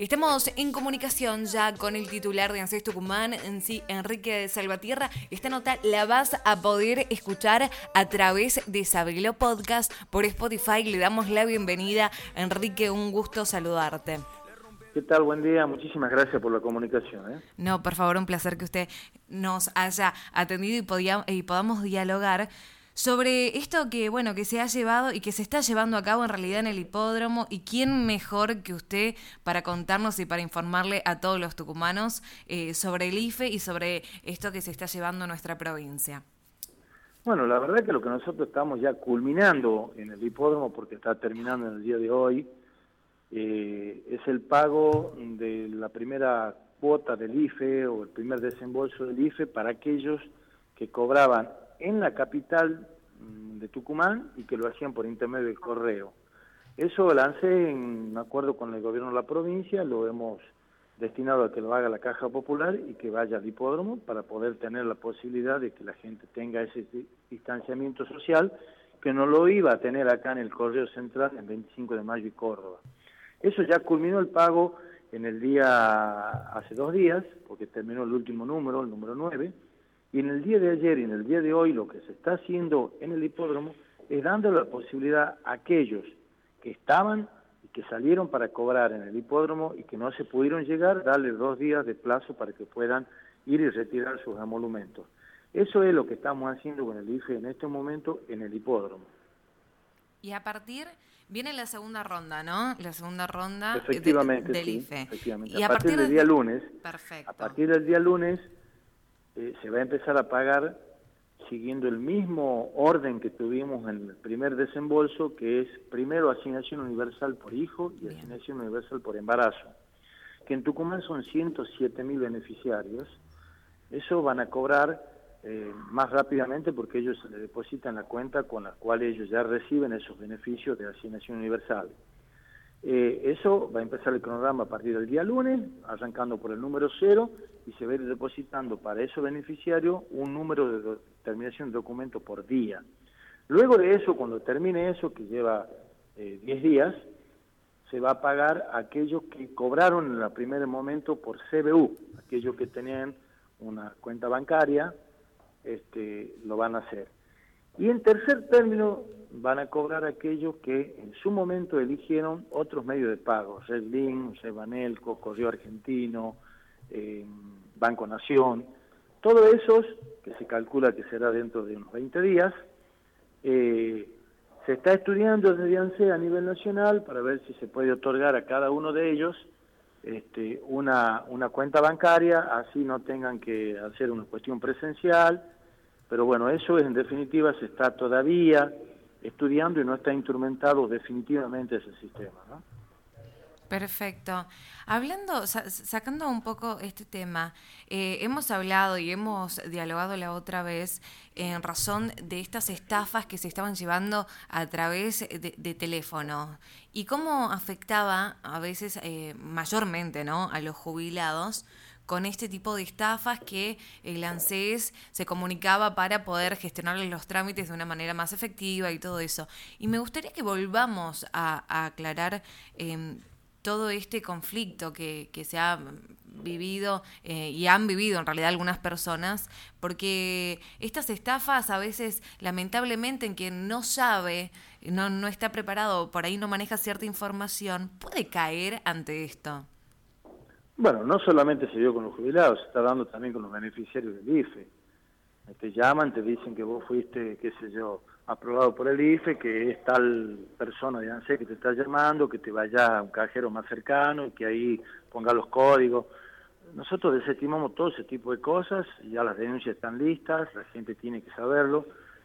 Estamos en comunicación ya con el titular de ANSES Tucumán, en sí, Enrique Salvatierra. Esta nota la vas a poder escuchar a través de Sabrilo Podcast por Spotify. Le damos la bienvenida. Enrique, un gusto saludarte. ¿Qué tal? Buen día. Muchísimas gracias por la comunicación. ¿eh? No, por favor, un placer que usted nos haya atendido y, y podamos dialogar sobre esto que, bueno, que se ha llevado y que se está llevando a cabo en realidad en el hipódromo y quién mejor que usted para contarnos y para informarle a todos los tucumanos eh, sobre el IFE y sobre esto que se está llevando a nuestra provincia. Bueno, la verdad es que lo que nosotros estamos ya culminando en el hipódromo, porque está terminando en el día de hoy, eh, es el pago de la primera cuota del IFE o el primer desembolso del IFE para aquellos que cobraban en la capital mm, de Tucumán y que lo hacían por intermedio del correo. Eso lancé en acuerdo con el gobierno de la provincia, lo hemos destinado a que lo haga la Caja Popular y que vaya al hipódromo para poder tener la posibilidad de que la gente tenga ese distanciamiento social que no lo iba a tener acá en el Correo Central en 25 de mayo y Córdoba. Eso ya culminó el pago en el día, hace dos días, porque terminó el último número, el número 9, y en el día de ayer y en el día de hoy lo que se está haciendo en el hipódromo es dando la posibilidad a aquellos que estaban y que salieron para cobrar en el hipódromo y que no se pudieron llegar, darles dos días de plazo para que puedan ir y retirar sus emolumentos. Eso es lo que estamos haciendo con el IFE en este momento en el hipódromo. Y a partir, viene la segunda ronda, ¿no? La segunda ronda efectivamente, del IFE. Efectivamente. Y a, partir, del día lunes, perfecto. a partir del día lunes eh, se va a empezar a pagar siguiendo el mismo orden que tuvimos en el primer desembolso, que es primero asignación universal por hijo y asignación universal por embarazo, que en Tucumán son 107 mil beneficiarios. Eso van a cobrar eh, más rápidamente porque ellos se le depositan la cuenta con la cual ellos ya reciben esos beneficios de asignación universal. Eh, eso va a empezar el cronograma a partir del día lunes, arrancando por el número cero, y se va a ir depositando para esos beneficiarios un número de terminación de documento por día. Luego de eso, cuando termine eso, que lleva 10 eh, días, se va a pagar a aquellos que cobraron en el primer momento por CBU, aquellos que tenían una cuenta bancaria, este, lo van a hacer. Y en tercer término, van a cobrar aquellos que en su momento eligieron otros medios de pago, Redlink, Banelco, Correo Argentino, eh, Banco Nación, todos esos, que se calcula que será dentro de unos 20 días, eh, se está estudiando desde ANSE a nivel nacional para ver si se puede otorgar a cada uno de ellos este, una, una cuenta bancaria, así no tengan que hacer una cuestión presencial, pero bueno, eso en definitiva se está todavía estudiando y no está instrumentado definitivamente ese sistema. ¿no? Perfecto. Hablando, sacando un poco este tema, eh, hemos hablado y hemos dialogado la otra vez en razón de estas estafas que se estaban llevando a través de, teléfono y cómo afectaba a veces eh, mayormente ¿no? a los jubilados con este tipo de estafas que el ANSES se comunicaba para poder gestionarles los trámites de una manera más efectiva y todo eso. Y me gustaría que volvamos a, aclarar em, todo este conflicto que, que se ha vivido eh, y han vivido en realidad algunas personas, porque estas estafas a veces, lamentablemente, en quien no sabe, no, no está preparado, por ahí no maneja cierta información, puede caer ante esto. Bueno, no solamente se dio con los jubilados, se está dando también con los beneficiarios del IFE. Te llaman, te dicen que vos fuiste, qué sé yo, aprobado por el IFE, que es tal persona de ANSE que te está llamando, que te vaya a un cajero más cercano, que ahí ponga los códigos. Nosotros desestimamos todo ese tipo de cosas, ya las denuncias están listas, la gente tiene que saberlo.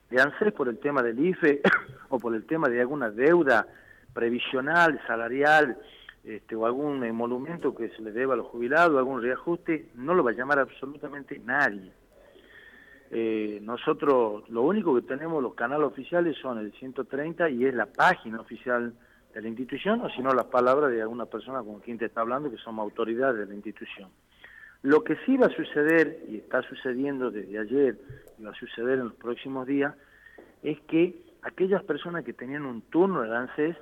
De ANSES por el tema del IFE o por el tema de alguna deuda previsional, salarial, este, o algún emolumento que se le deba a los jubilados, algún reajuste, no lo va a llamar absolutamente nadie. Eh, nosotros lo único que tenemos, los canales oficiales son el 130 y es la página oficial de la institución, o si no las palabras de alguna persona con quien te está hablando, que somos autoridades de la institución. Lo que sí va a suceder, y está sucediendo desde ayer, y va a suceder en los próximos días, es que aquellas personas que tenían un turno de ANSES,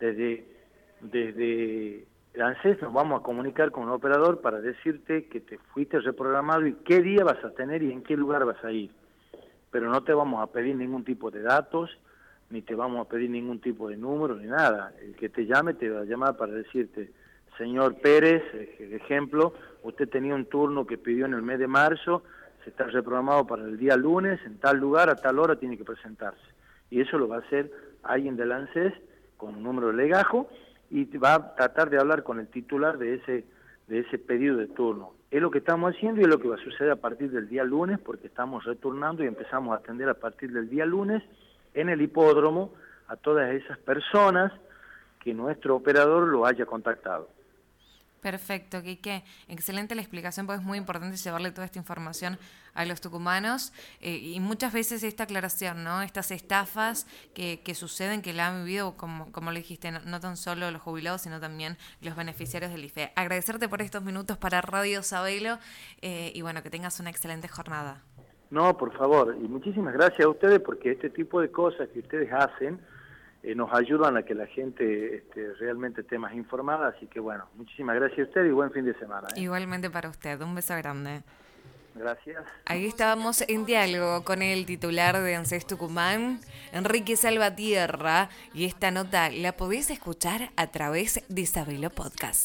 desde, desde el ANSES nos vamos a comunicar con un operador para decirte que te fuiste reprogramado y qué día vas a tener y en qué lugar vas a ir. Pero no te vamos a pedir ningún tipo de datos, ni te vamos a pedir ningún tipo de número, ni nada. El que te llame te va a llamar para decirte, señor Pérez, ejemplo, usted tenía un turno que pidió en el mes de marzo, se está reprogramado para el día lunes, en tal lugar, a tal hora tiene que presentarse. Y eso lo va a hacer alguien del ANSES con un número de legajo y va a tratar de hablar con el titular de ese, de ese pedido de turno. Es lo que estamos haciendo y es lo que va a suceder a partir del día lunes, porque estamos retornando y empezamos a atender a partir del día lunes en el hipódromo a todas esas personas que nuestro operador lo haya contactado. Perfecto, Quique. Excelente la explicación, porque es muy importante llevarle toda esta información a los tucumanos eh, y muchas veces esta aclaración, ¿no? Estas estafas que, que suceden, que la han vivido, como, como le dijiste, no, tan solo los jubilados, sino también los beneficiarios del IFE. Agradecerte por estos minutos para Radio Sabelo eh, y bueno, que tengas una excelente jornada. No, por favor, y muchísimas gracias a ustedes porque este tipo de cosas que ustedes hacen eh, nos ayudan a que la gente este, realmente esté más informada. Así que bueno, muchísimas gracias a usted y buen fin de semana. ¿eh? Igualmente para usted, un beso grande. Gracias. Ahí estábamos en diálogo con el titular de ANSES Tucumán, Enrique Salvatierra, y esta nota la podéis escuchar a través de Isabelo Podcast.